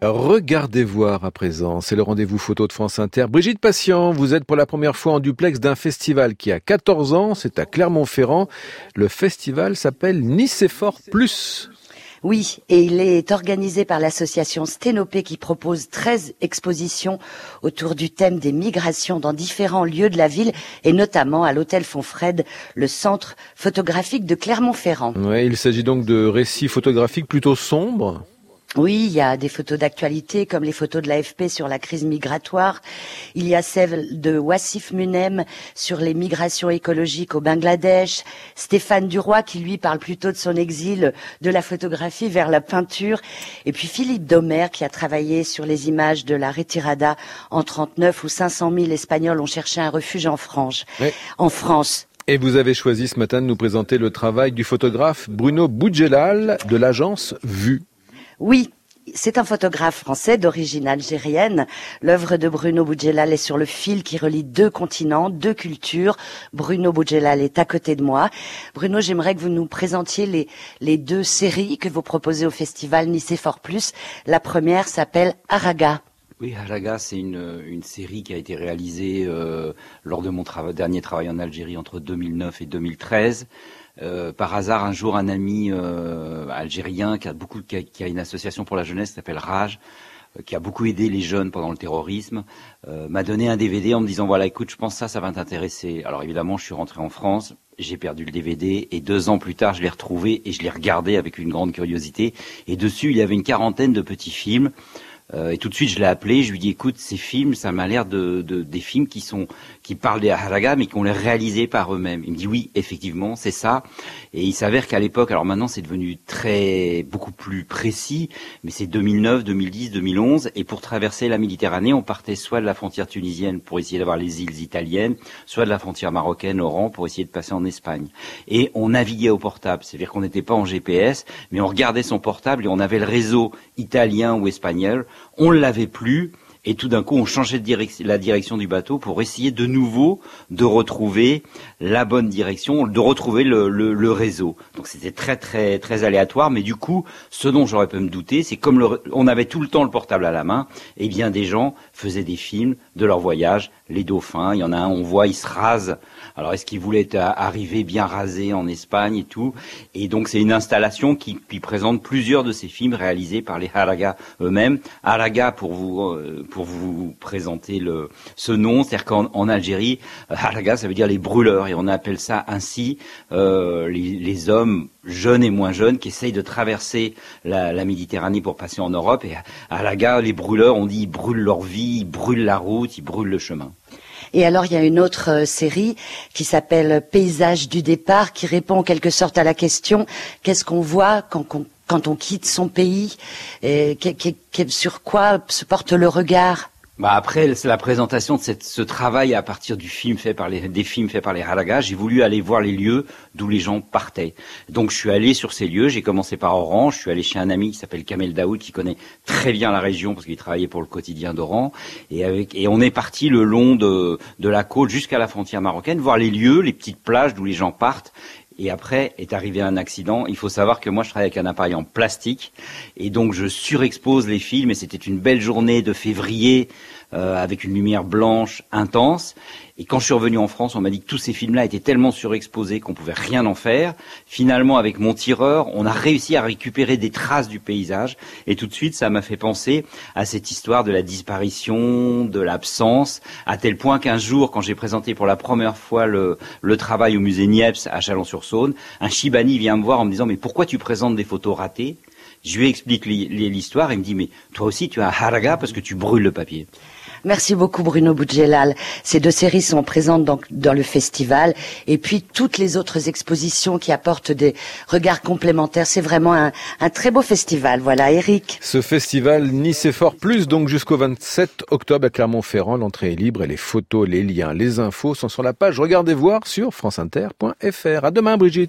Regardez voir à présent, c'est le rendez-vous photo de France Inter. Brigitte Patient, vous êtes pour la première fois en duplex d'un festival qui a 14 ans, c'est à Clermont-Ferrand. Le festival s'appelle Nicéphore Plus. Oui, et il est organisé par l'association Sténopé qui propose 13 expositions autour du thème des migrations dans différents lieux de la ville et notamment à l'hôtel Fonfred, le centre photographique de Clermont-Ferrand. Ouais, il s'agit donc de récits photographiques plutôt sombres. Oui, il y a des photos d'actualité comme les photos de l'AFP sur la crise migratoire. Il y a celle de Wassif Munem sur les migrations écologiques au Bangladesh. Stéphane Duroy qui lui parle plutôt de son exil de la photographie vers la peinture. Et puis Philippe Domer qui a travaillé sur les images de la retirada en 39 où 500 000 Espagnols ont cherché un refuge en France. En France. Et vous avez choisi ce matin de nous présenter le travail du photographe Bruno Boudjelal de l'agence Vue. Oui, c'est un photographe français d'origine algérienne. L'œuvre de Bruno Boudjelal est sur le fil qui relie deux continents, deux cultures. Bruno Boudjelal est à côté de moi. Bruno, j'aimerais que vous nous présentiez les, deux séries que vous proposez au festival Nicéphore Plus. La première s'appelle Araga. Oui, Araga, c'est une, une, série qui a été réalisée euh, lors de mon dernier travail en Algérie entre 2009 et 2013. Euh, par hasard, un jour, un ami euh, algérien qui a beaucoup, qui a, qui a, une association pour la jeunesse qui s'appelle Rage, euh, qui a beaucoup aidé les jeunes pendant le terrorisme, euh, m'a donné un DVD en me disant voilà, écoute, je pense ça, ça va t'intéresser. Alors évidemment, je suis rentré en France, j'ai perdu le DVD et deux ans plus tard, je l'ai retrouvé et je l'ai regardé avec une grande curiosité. Et dessus, il y avait une quarantaine de petits films. Euh, et tout de suite, je l'ai appelé, je lui dis écoute, ces films, ça m'a l'air de, de, des films qui sont qui parlent des Haraga, mais qui ont les réalisés par eux-mêmes. Il me dit oui, effectivement, c'est ça. Et il s'avère qu'à l'époque, alors maintenant, c'est devenu très beaucoup plus précis, mais c'est 2009, 2010, 2011. Et pour traverser la Méditerranée, on partait soit de la frontière tunisienne pour essayer d'avoir les îles italiennes, soit de la frontière marocaine, Oran, pour essayer de passer en Espagne. Et on naviguait au portable, c'est-à-dire qu'on n'était pas en GPS, mais on regardait son portable et on avait le réseau italien ou espagnol on ne l'avait plus. Et tout d'un coup, on changeait de la direction du bateau pour essayer de nouveau de retrouver la bonne direction, de retrouver le, réseau. Donc c'était très très très aléatoire, mais du coup, ce dont j'aurais pu me douter, c'est comme on avait tout le temps le portable à la main, eh bien des gens faisaient des films de leur voyage, les dauphins. Il y en a un, on voit, il se rase. Alors est-ce qu'il voulait arriver bien rasé en Espagne et tout? Et donc c'est une installation qui, présente plusieurs de ces films réalisés par les Haraga eux-mêmes. Haraga pour vous euh, pour vous présenter ce nom, c'est-à-dire qu'en Algérie, Haraga ça veut dire les brûleurs et on appelle ça ainsi euh, les, hommes jeunes et moins jeunes qui essayent de traverser la, Méditerranée pour passer en Europe. Et gare, les brûleurs, on dit, ils brûlent leur vie, ils brûlent la route, ils brûlent le chemin. Et alors, il y a une autre euh, série qui s'appelle Paysage du départ, qui répond en quelque sorte à la question qu'est-ce qu'on voit quand, quand, on quitte son pays et, Sur quoi se porte le regard? Bah après, la présentation de cette, ce travail à partir du film fait par les, des films faits par les Halagas. J'ai voulu aller voir les lieux d'où les gens partaient. Donc je suis allé sur ces lieux. J'ai commencé par Oran. Je suis allé chez un ami qui s'appelle Kamel Daoud, qui connaît très bien la région parce qu'il travaillait pour le quotidien d'Oran. Et et on est parti le long de, de la côte jusqu'à la frontière marocaine, voir les lieux, les petites plages d'où les gens partent. Et après est arrivé un accident. Il faut savoir que moi je travaille avec un appareil en plastique et donc je surexpose les films. Et c'était une belle journée de février avec une lumière blanche intense. Et quand je suis revenu en France, on m'a dit que tous ces films-là étaient tellement surexposés qu'on pouvait rien en faire. Finalement, avec mon tireur, on a réussi à récupérer des traces du paysage. Et tout de suite, ça m'a fait penser à cette histoire de la disparition, de l'absence, à tel point qu'un jour, quand j'ai présenté pour la première fois le, le travail au musée Niepce à Chalon-sur-Saône, un Chibani vient me voir en me disant, mais pourquoi tu présentes des photos ratées? Je lui explique l'histoire, il me dit, mais toi aussi tu as un haraga parce que tu brûles le papier. Merci beaucoup Bruno Boudjelal. Ces deux séries sont présentes dans, dans, le festival et puis toutes les autres expositions qui apportent des regards complémentaires. C'est vraiment un, un, très beau festival. Voilà, Eric. Ce festival Nice Fort Plus, donc jusqu'au 27 octobre à Clermont-Ferrand. L'entrée est libre et les photos, les liens, les infos sont sur la page Regardez voir sur franceinter.fr. À demain Brigitte.